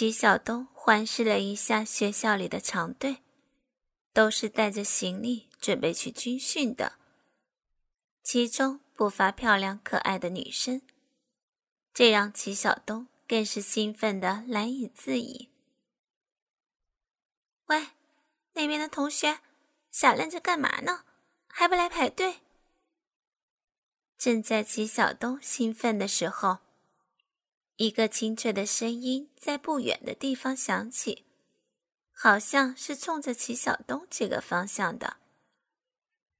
齐晓东环视了一下学校里的长队，都是带着行李准备去军训的，其中不乏漂亮可爱的女生，这让齐晓东更是兴奋的难以自已。喂，那边的同学，傻愣着干嘛呢？还不来排队？正在齐晓东兴奋的时候，一个清脆的声音在不远的地方响起，好像是冲着齐晓东这个方向的。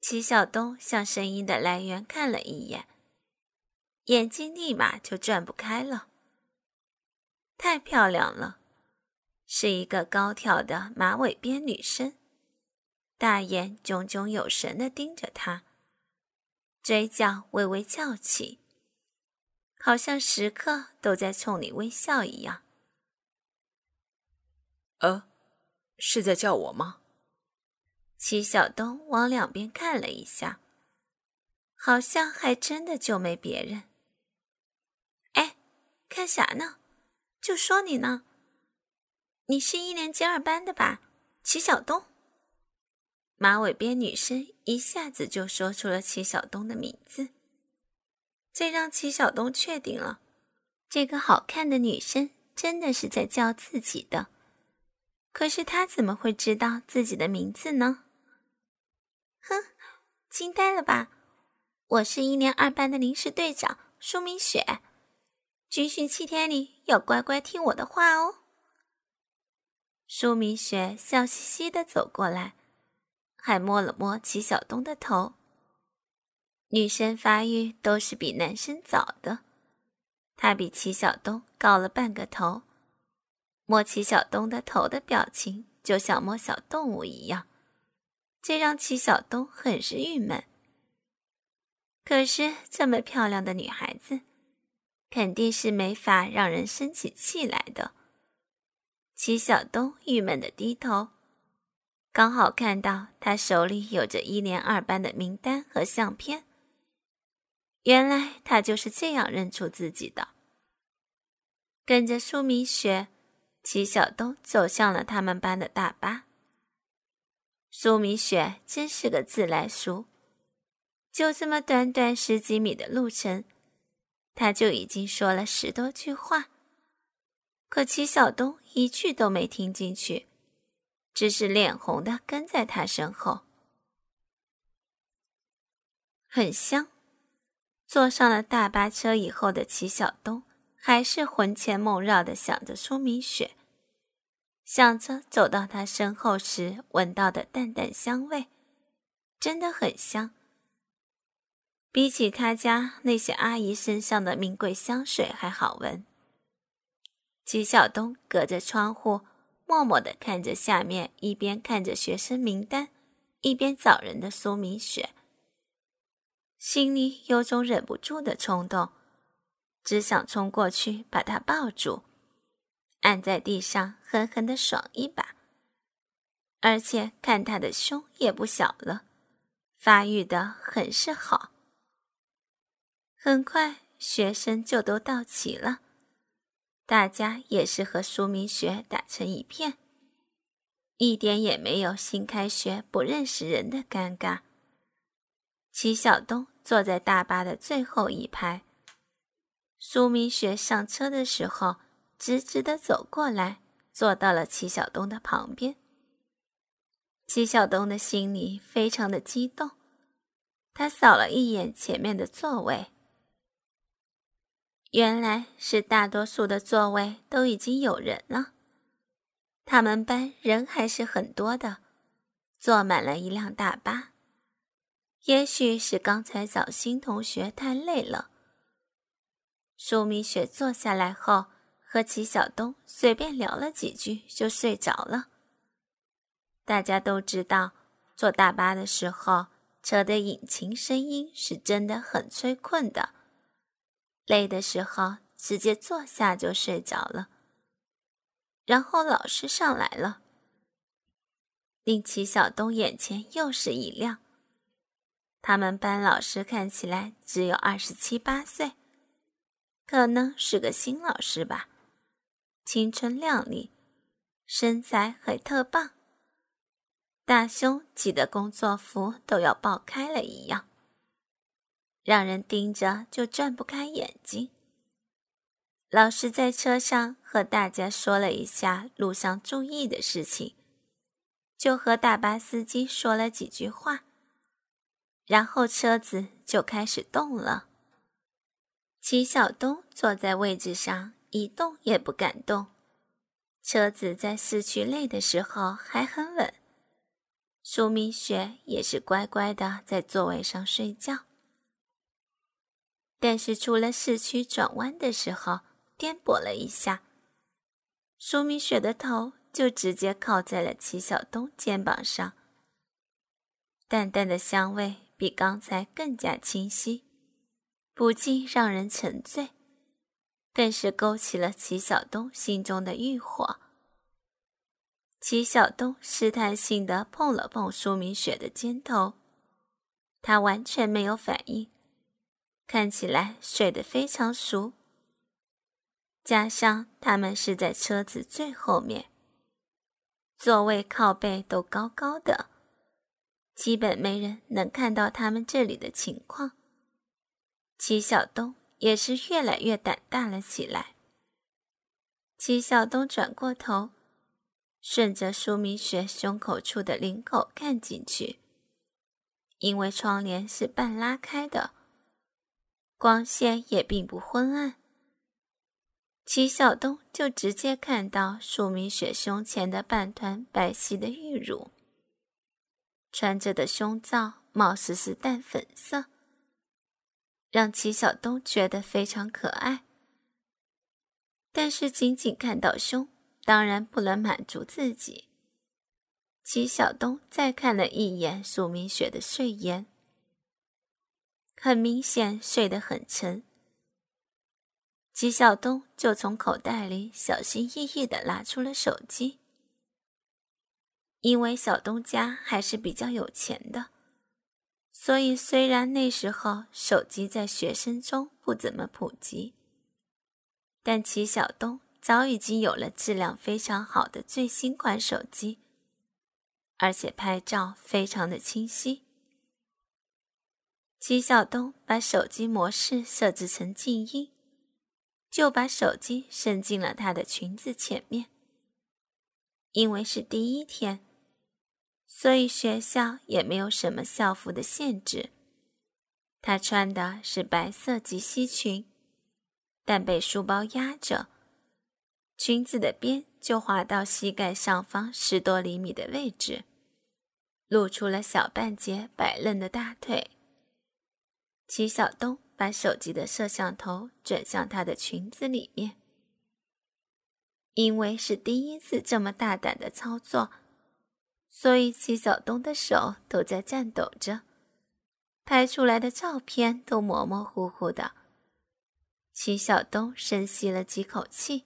齐晓东向声音的来源看了一眼，眼睛立马就转不开了。太漂亮了，是一个高挑的马尾辫女生，大眼炯炯有神的盯着他。嘴角微微翘起，好像时刻都在冲你微笑一样。呃，是在叫我吗？齐晓东往两边看了一下，好像还真的就没别人。哎，看啥呢？就说你呢。你是一年级二班的吧？齐晓东。马尾辫女生一下子就说出了齐晓东的名字，这让齐晓东确定了，这个好看的女生真的是在叫自己的。可是他怎么会知道自己的名字呢？哼，惊呆了吧！我是一年二班的临时队长舒明雪，军训七天里要乖乖听我的话哦。舒明雪笑嘻嘻的走过来。还摸了摸齐晓东的头。女生发育都是比男生早的，她比齐晓东高了半个头，摸齐晓东的头的表情就像摸小动物一样，这让齐晓东很是郁闷。可是这么漂亮的女孩子，肯定是没法让人生起气来的。齐晓东郁闷的低头。刚好看到他手里有着一年二班的名单和相片，原来他就是这样认出自己的。跟着苏明雪，齐晓东走向了他们班的大巴。苏明雪真是个自来熟，就这么短短十几米的路程，他就已经说了十多句话，可齐晓东一句都没听进去。只是脸红的跟在他身后，很香。坐上了大巴车以后的齐晓东，还是魂牵梦绕的想着苏明雪，想着走到他身后时闻到的淡淡香味，真的很香。比起他家那些阿姨身上的名贵香水还好闻。齐晓东隔着窗户。默默地看着下面，一边看着学生名单，一边找人的苏明雪，心里有种忍不住的冲动，只想冲过去把他抱住，按在地上狠狠的爽一把。而且看他的胸也不小了，发育的很是好。很快，学生就都到齐了。大家也是和苏明雪打成一片，一点也没有新开学不认识人的尴尬。齐晓东坐在大巴的最后一排，苏明雪上车的时候，直直的走过来，坐到了齐晓东的旁边。齐晓东的心里非常的激动，他扫了一眼前面的座位。原来是大多数的座位都已经有人了，他们班人还是很多的，坐满了一辆大巴。也许是刚才找新同学太累了，舒明雪坐下来后和齐晓东随便聊了几句就睡着了。大家都知道，坐大巴的时候，车的引擎声音是真的很催困的。累的时候，直接坐下就睡着了。然后老师上来了，令齐晓东眼前又是一亮。他们班老师看起来只有二十七八岁，可能是个新老师吧。青春靓丽，身材还特棒，大胸挤得工作服都要爆开了一样，让人盯着就转不开眼睛。老师在车上和大家说了一下路上注意的事情，就和大巴司机说了几句话，然后车子就开始动了。齐晓东坐在位置上。一动也不敢动，车子在市区内的时候还很稳。苏明雪也是乖乖的在座位上睡觉，但是出了市区转弯的时候颠簸了一下，苏明雪的头就直接靠在了齐晓东肩膀上，淡淡的香味比刚才更加清晰，不禁让人沉醉。更是勾起了齐晓东心中的欲火。齐晓东试探性的碰了碰苏明雪的肩头，她完全没有反应，看起来睡得非常熟。加上他们是在车子最后面，座位靠背都高高的，基本没人能看到他们这里的情况。齐晓东。也是越来越胆大了起来。齐晓东转过头，顺着舒明雪胸口处的领口看进去，因为窗帘是半拉开的，光线也并不昏暗。齐晓东就直接看到舒明雪胸前的半团白皙的玉乳，穿着的胸罩貌似是淡粉色。让齐晓东觉得非常可爱，但是仅仅看到胸，当然不能满足自己。齐晓东再看了一眼苏明雪的睡颜，很明显睡得很沉。齐晓东就从口袋里小心翼翼地拿出了手机，因为小东家还是比较有钱的。所以，虽然那时候手机在学生中不怎么普及，但齐晓东早已经有了质量非常好的最新款手机，而且拍照非常的清晰。齐晓东把手机模式设置成静音，就把手机伸进了她的裙子前面，因为是第一天。所以学校也没有什么校服的限制。她穿的是白色及膝裙，但被书包压着，裙子的边就滑到膝盖上方十多厘米的位置，露出了小半截白嫩的大腿。齐晓东把手机的摄像头转向她的裙子里面，因为是第一次这么大胆的操作。所以齐晓东的手都在颤抖着，拍出来的照片都模模糊糊的。齐晓东深吸了几口气，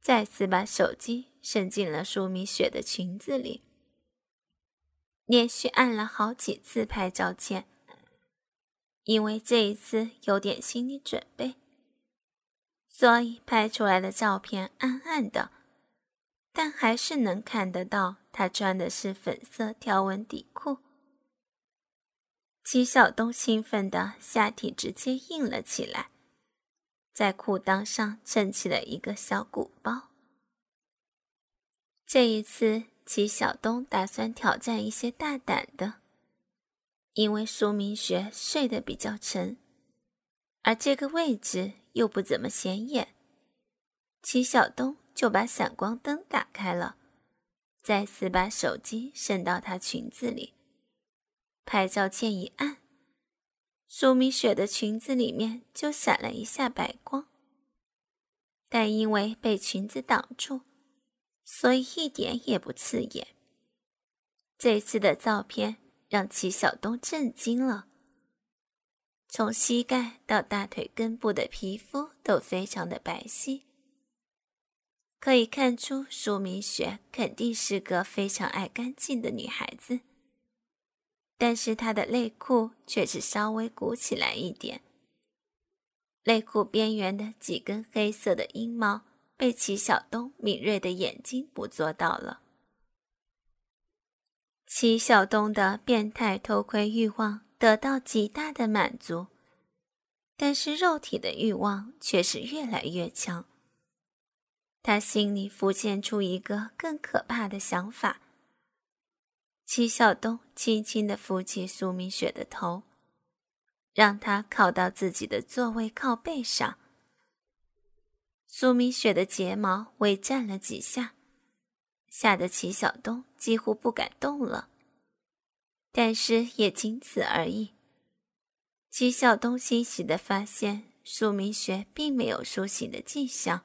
再次把手机伸进了舒米雪的裙子里，连续按了好几次拍照键，因为这一次有点心理准备，所以拍出来的照片暗暗的。但还是能看得到，他穿的是粉色条纹底裤。齐晓东兴奋的下体直接硬了起来，在裤裆上撑起了一个小鼓包。这一次，齐晓东打算挑战一些大胆的，因为苏明学睡得比较沉，而这个位置又不怎么显眼。齐晓东。就把闪光灯打开了，再次把手机伸到她裙子里，拍照键一按，苏米雪的裙子里面就闪了一下白光，但因为被裙子挡住，所以一点也不刺眼。这次的照片让齐晓东震惊了，从膝盖到大腿根部的皮肤都非常的白皙。可以看出，苏明雪肯定是个非常爱干净的女孩子。但是她的内裤却是稍微鼓起来一点，内裤边缘的几根黑色的阴毛被被齐晓东敏锐的眼睛捕捉到了。齐晓东的变态偷窥欲望得到极大的满足，但是肉体的欲望却是越来越强。他心里浮现出一个更可怕的想法。齐晓东轻轻的扶起苏明雪的头，让她靠到自己的座位靠背上。苏明雪的睫毛微颤了几下，吓得齐晓东几乎不敢动了。但是也仅此而已。齐晓东欣喜的发现，苏明雪并没有苏醒的迹象。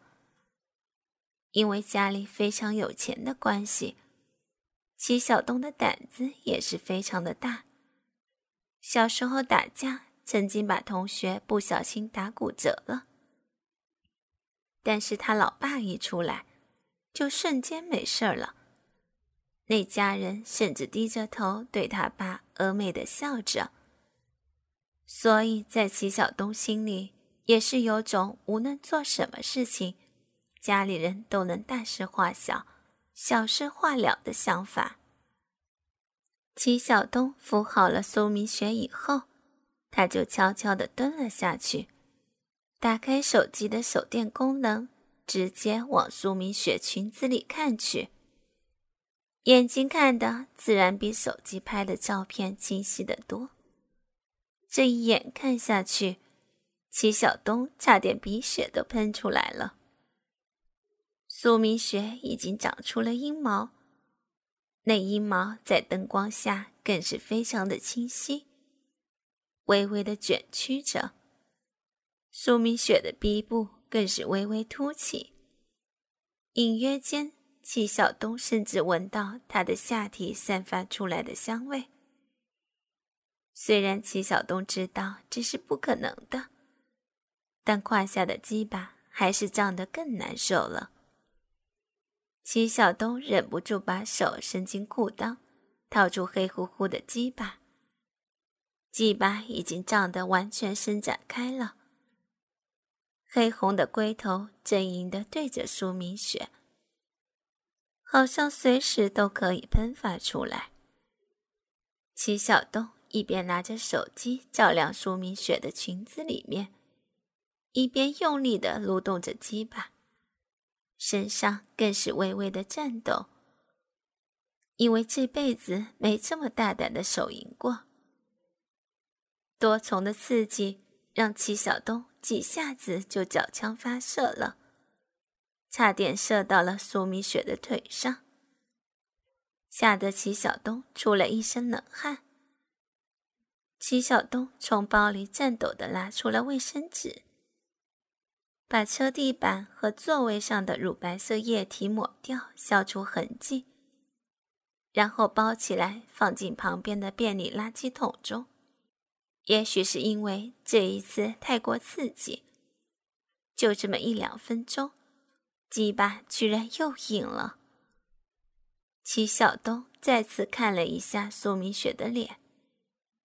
因为家里非常有钱的关系，齐晓东的胆子也是非常的大。小时候打架，曾经把同学不小心打骨折了。但是他老爸一出来，就瞬间没事儿了。那家人甚至低着头对他爸峨眉的笑着。所以在齐晓东心里，也是有种无论做什么事情。家里人都能大事化小、小事化了的想法。齐晓东扶好了苏明雪以后，他就悄悄地蹲了下去，打开手机的手电功能，直接往苏明雪裙子里看去。眼睛看的自然比手机拍的照片清晰得多。这一眼看下去，齐晓东差点鼻血都喷出来了。苏明雪已经长出了阴毛，那阴毛在灯光下更是非常的清晰，微微的卷曲着。苏明雪的鼻部更是微微凸起，隐约间，齐晓东甚至闻到她的下体散发出来的香味。虽然齐晓东知道这是不可能的，但胯下的鸡巴还是胀得更难受了。齐晓东忍不住把手伸进裤裆，掏出黑乎乎的鸡巴。鸡巴已经胀得完全伸展开了，黑红的龟头狰狞地对着苏明雪，好像随时都可以喷发出来。齐晓东一边拿着手机照亮苏明雪的裙子里面，一边用力地撸动着鸡巴。身上更是微微的颤抖，因为这辈子没这么大胆的手淫过。多重的刺激让齐晓东几下子就脚枪发射了，差点射到了苏米雪的腿上，吓得齐晓东出了一身冷汗。齐晓东从包里颤抖的拿出了卫生纸。把车地板和座位上的乳白色液体抹掉，消除痕迹，然后包起来放进旁边的便利垃圾桶中。也许是因为这一次太过刺激，就这么一两分钟，鸡巴居然又硬了。齐晓东再次看了一下苏明雪的脸，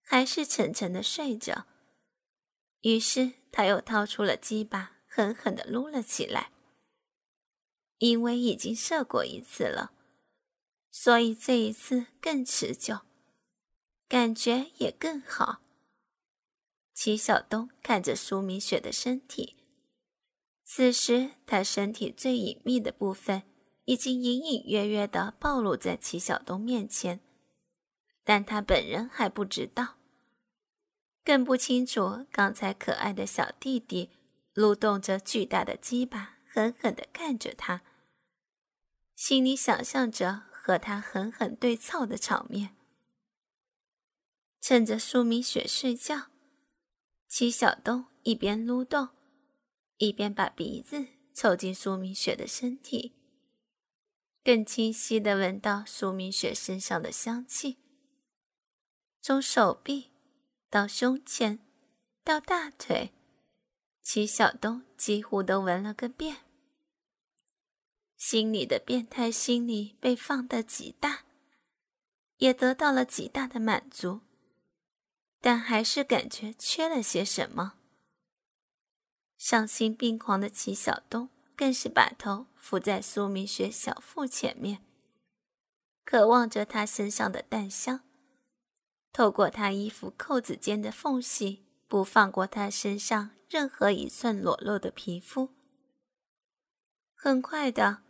还是沉沉的睡着。于是他又掏出了鸡巴。狠狠地撸了起来，因为已经射过一次了，所以这一次更持久，感觉也更好。齐晓东看着苏明雪的身体，此时她身体最隐秘的部分已经隐隐约约地暴露在齐晓东面前，但他本人还不知道，更不清楚刚才可爱的小弟弟。撸动着巨大的鸡巴，狠狠地看着他，心里想象着和他狠狠对操的场面。趁着苏明雪睡觉，齐晓东一边撸动，一边把鼻子凑近苏明雪的身体，更清晰地闻到苏明雪身上的香气，从手臂到胸前到大腿。齐晓东几乎都闻了个遍，心里的变态心理被放得极大，也得到了极大的满足，但还是感觉缺了些什么。丧心病狂的齐晓东更是把头伏在苏明雪小腹前面，渴望着她身上的淡香，透过她衣服扣子间的缝隙，不放过他身上任何一寸裸露的皮肤。很快的，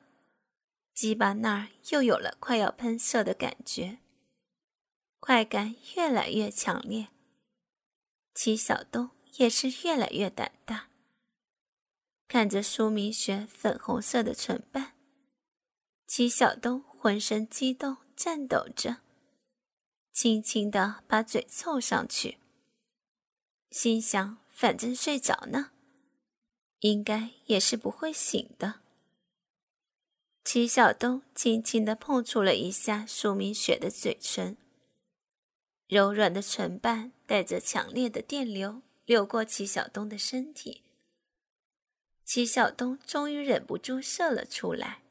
鸡巴那儿又有了快要喷射的感觉，快感越来越强烈。齐晓东也是越来越胆大。看着苏明雪粉红色的唇瓣，齐晓东浑身激动，颤抖着，轻轻的把嘴凑上去，心想：反正睡着呢，应该也是不会醒的。齐晓东轻轻的碰触了一下苏明雪的嘴唇，柔软的唇瓣带着强烈的电流流过齐晓东的身体。齐晓东终于忍不住射了出来。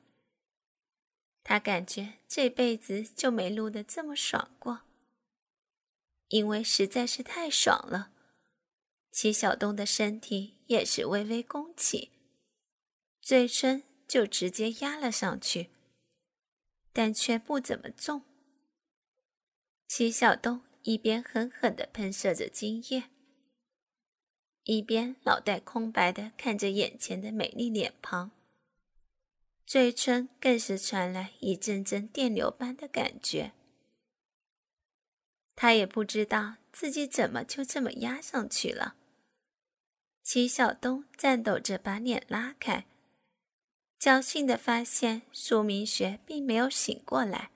他感觉这辈子就没撸得这么爽过，因为实在是太爽了。齐晓东的身体也是微微弓起，嘴唇就直接压了上去，但却不怎么重。齐晓东一边狠狠地喷射着精液。一边脑袋空白的看着眼前的美丽脸庞，嘴唇更是传来一阵阵电流般的感觉。他也不知道自己怎么就这么压上去了。齐晓东颤抖着把脸拉开，侥幸的发现苏明学并没有醒过来。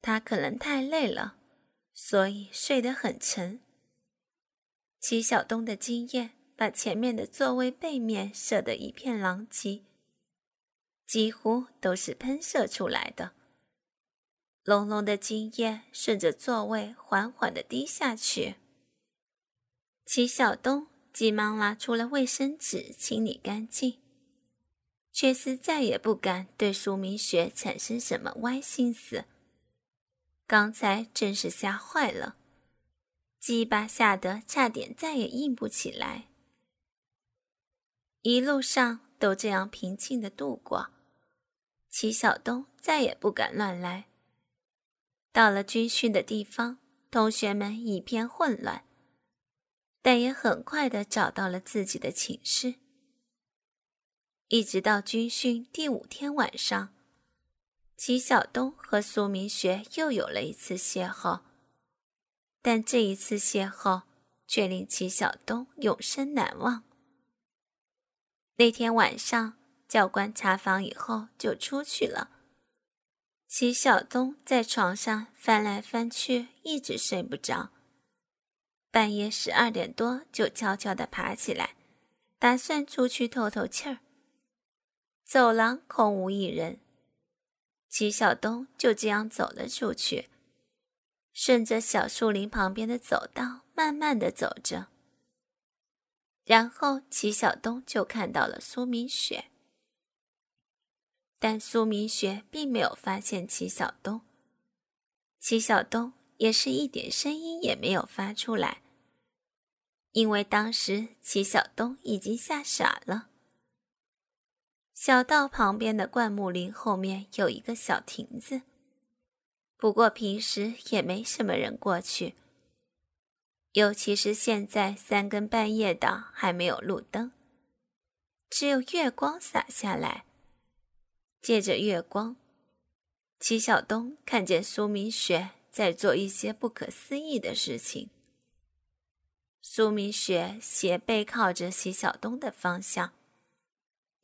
他可能太累了，所以睡得很沉。齐晓东的经验把前面的座位背面射得一片狼藉，几乎都是喷射出来的。浓浓的精液顺着座位缓缓地滴下去。齐晓东急忙拿出了卫生纸清理干净，却是再也不敢对苏明雪产生什么歪心思。刚才真是吓坏了。鸡巴吓得差点再也硬不起来。一路上都这样平静的度过，齐晓东再也不敢乱来。到了军训的地方，同学们一片混乱，但也很快的找到了自己的寝室。一直到军训第五天晚上，齐晓东和苏明学又有了一次邂逅。但这一次邂逅却令齐晓东永生难忘。那天晚上，教官查房以后就出去了。齐晓东在床上翻来翻去，一直睡不着。半夜十二点多，就悄悄地爬起来，打算出去透透气儿。走廊空无一人，齐晓东就这样走了出去。顺着小树林旁边的走道，慢慢的走着。然后齐晓东就看到了苏明雪，但苏明雪并没有发现齐晓东。齐晓东也是一点声音也没有发出来，因为当时齐晓东已经吓傻了。小道旁边的灌木林后面有一个小亭子。不过平时也没什么人过去，尤其是现在三更半夜的还没有路灯，只有月光洒下来。借着月光，齐晓东看见苏明雪在做一些不可思议的事情。苏明雪斜背靠着齐晓东的方向，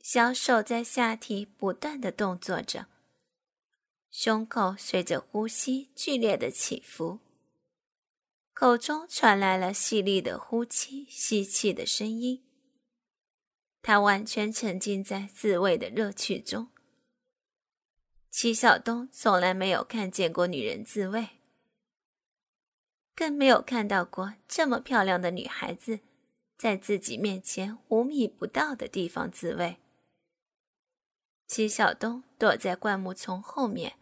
小手在下体不断的动作着。胸口随着呼吸剧烈的起伏，口中传来了细腻的呼气、吸气的声音。他完全沉浸在自慰的乐趣中。齐晓东从来没有看见过女人自慰，更没有看到过这么漂亮的女孩子在自己面前五米不到的地方自慰。齐晓东躲在灌木丛后面，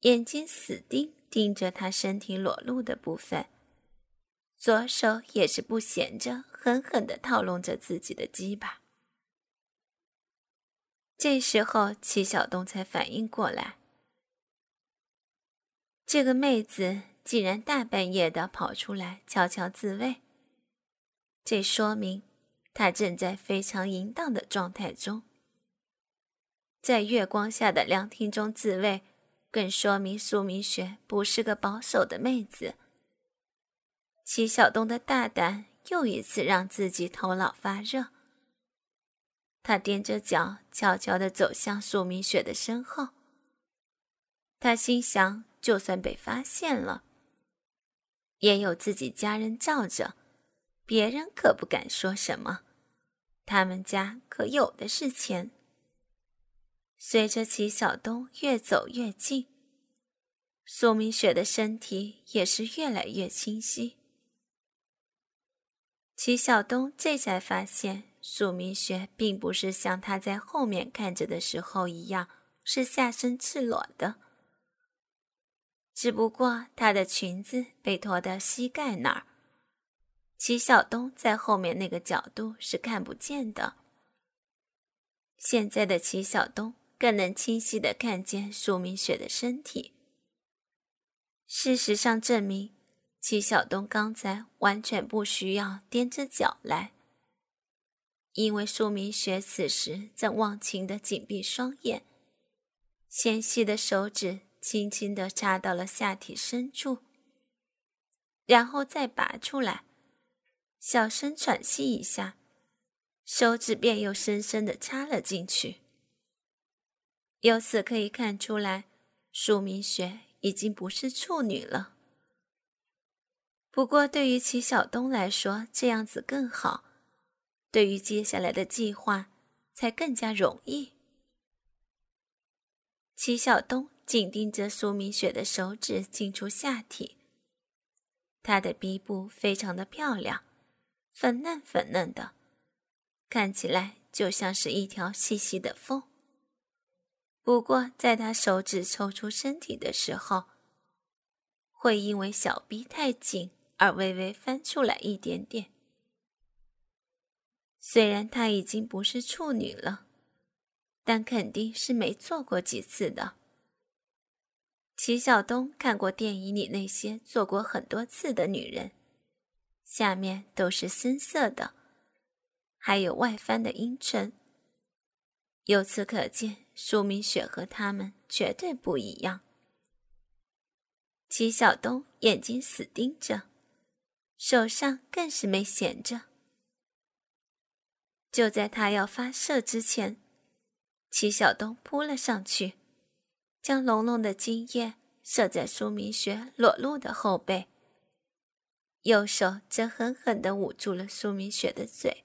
眼睛死盯盯着她身体裸露的部分，左手也是不闲着，狠狠地套弄着自己的鸡巴。这时候，齐晓东才反应过来，这个妹子竟然大半夜的跑出来悄悄自慰，这说明他正在非常淫荡的状态中。在月光下的凉亭中自慰，更说明苏明雪不是个保守的妹子。齐晓东的大胆又一次让自己头脑发热。他踮着脚，悄悄地走向苏明雪的身后。他心想，就算被发现了，也有自己家人罩着，别人可不敢说什么。他们家可有的是钱。随着齐晓东越走越近，苏明雪的身体也是越来越清晰。齐晓东这才发现。苏明雪并不是像他在后面看着的时候一样是下身赤裸的，只不过她的裙子被拖到膝盖那儿，齐晓东在后面那个角度是看不见的。现在的齐晓东更能清晰的看见苏明雪的身体。事实上证明，齐晓东刚才完全不需要踮着脚来。因为苏明雪此时正忘情的紧闭双眼，纤细的手指轻轻的插到了下体深处，然后再拔出来，小声喘息一下，手指便又深深的插了进去。由此可以看出来，苏明雪已经不是处女了。不过对于齐晓东来说，这样子更好。对于接下来的计划，才更加容易。齐晓东紧盯着苏明雪的手指进出下体，她的鼻部非常的漂亮，粉嫩粉嫩的，看起来就像是一条细细的缝。不过，在她手指抽出身体的时候，会因为小臂太紧而微微翻出来一点点。虽然她已经不是处女了，但肯定是没做过几次的。齐晓东看过电影里那些做过很多次的女人，下面都是深色的，还有外翻的阴唇。由此可见，苏明雪和他们绝对不一样。齐晓东眼睛死盯着，手上更是没闲着。就在他要发射之前，齐晓东扑了上去，将浓浓的精液射在苏明雪裸露的后背，右手则狠狠地捂住了苏明雪的嘴，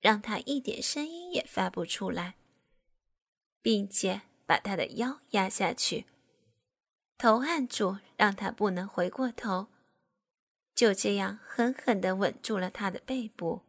让她一点声音也发不出来，并且把她的腰压下去，头按住，让她不能回过头，就这样狠狠地吻住了她的背部。